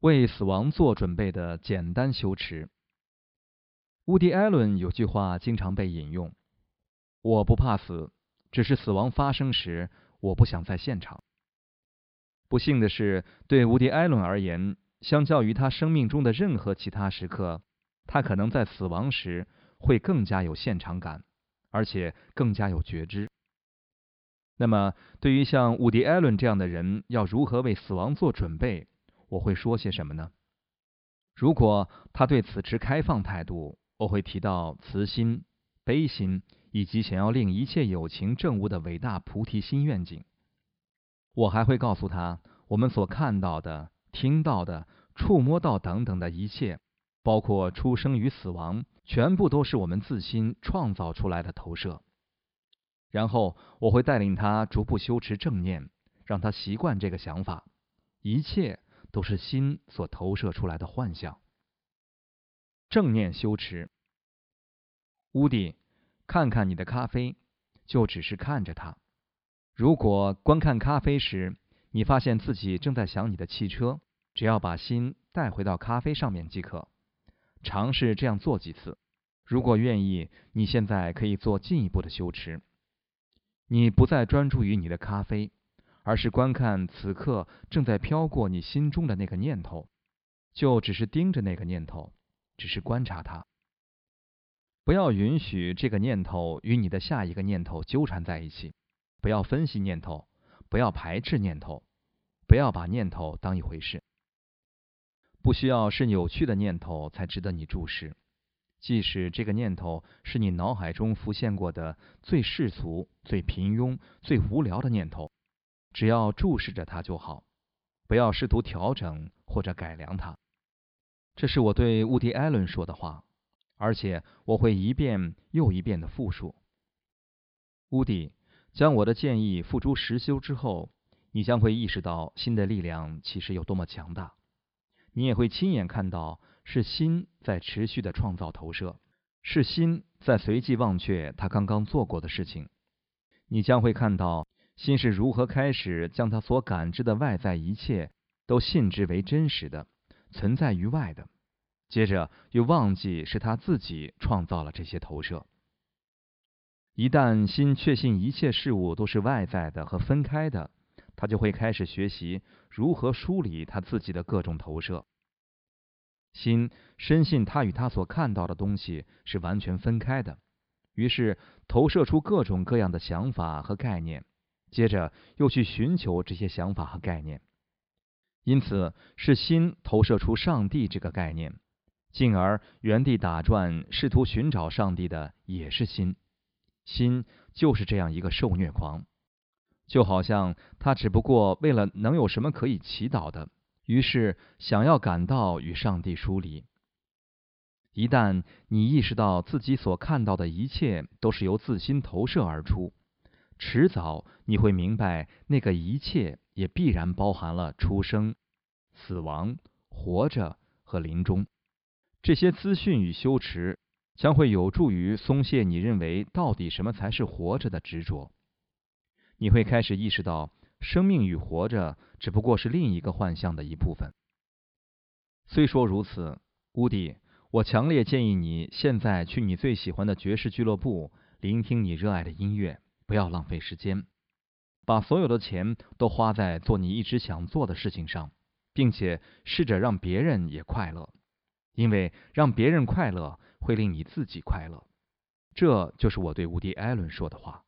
为死亡做准备的简单修持。乌迪·艾伦有句话经常被引用：“我不怕死，只是死亡发生时，我不想在现场。”不幸的是，对乌迪·艾伦而言，相较于他生命中的任何其他时刻，他可能在死亡时会更加有现场感，而且更加有觉知。那么，对于像伍迪·艾伦这样的人，要如何为死亡做准备？我会说些什么呢？如果他对此持开放态度，我会提到慈心、悲心以及想要令一切有情证悟的伟大菩提心愿景。我还会告诉他，我们所看到的、听到的、触摸到等等的一切，包括出生与死亡，全部都是我们自心创造出来的投射。然后我会带领他逐步修持正念，让他习惯这个想法，一切。都是心所投射出来的幻象。正念修持，乌迪，看看你的咖啡，就只是看着它。如果观看咖啡时，你发现自己正在想你的汽车，只要把心带回到咖啡上面即可。尝试这样做几次。如果愿意，你现在可以做进一步的修持。你不再专注于你的咖啡。而是观看此刻正在飘过你心中的那个念头，就只是盯着那个念头，只是观察它。不要允许这个念头与你的下一个念头纠缠在一起，不要分析念头，不要排斥念头，不要把念头当一回事。不需要是扭曲的念头才值得你注视，即使这个念头是你脑海中浮现过的最世俗、最平庸、最无聊的念头。只要注视着它就好，不要试图调整或者改良它。这是我对乌迪·艾伦说的话，而且我会一遍又一遍的复述。乌迪，将我的建议付诸实修之后，你将会意识到心的力量其实有多么强大。你也会亲眼看到，是心在持续的创造投射，是心在随即忘却他刚刚做过的事情。你将会看到。心是如何开始将他所感知的外在一切都信之为真实的，存在于外的，接着又忘记是他自己创造了这些投射。一旦心确信一切事物都是外在的和分开的，他就会开始学习如何梳理他自己的各种投射。心深信他与他所看到的东西是完全分开的，于是投射出各种各样的想法和概念。接着又去寻求这些想法和概念，因此是心投射出上帝这个概念，进而原地打转，试图寻找上帝的也是心。心就是这样一个受虐狂，就好像他只不过为了能有什么可以祈祷的，于是想要感到与上帝疏离。一旦你意识到自己所看到的一切都是由自心投射而出。迟早你会明白，那个一切也必然包含了出生、死亡、活着和临终。这些资讯与修持将会有助于松懈你认为到底什么才是活着的执着。你会开始意识到，生命与活着只不过是另一个幻象的一部分。虽说如此，乌迪，我强烈建议你现在去你最喜欢的爵士俱乐部，聆听你热爱的音乐。不要浪费时间，把所有的钱都花在做你一直想做的事情上，并且试着让别人也快乐，因为让别人快乐会令你自己快乐。这就是我对无敌·艾伦说的话。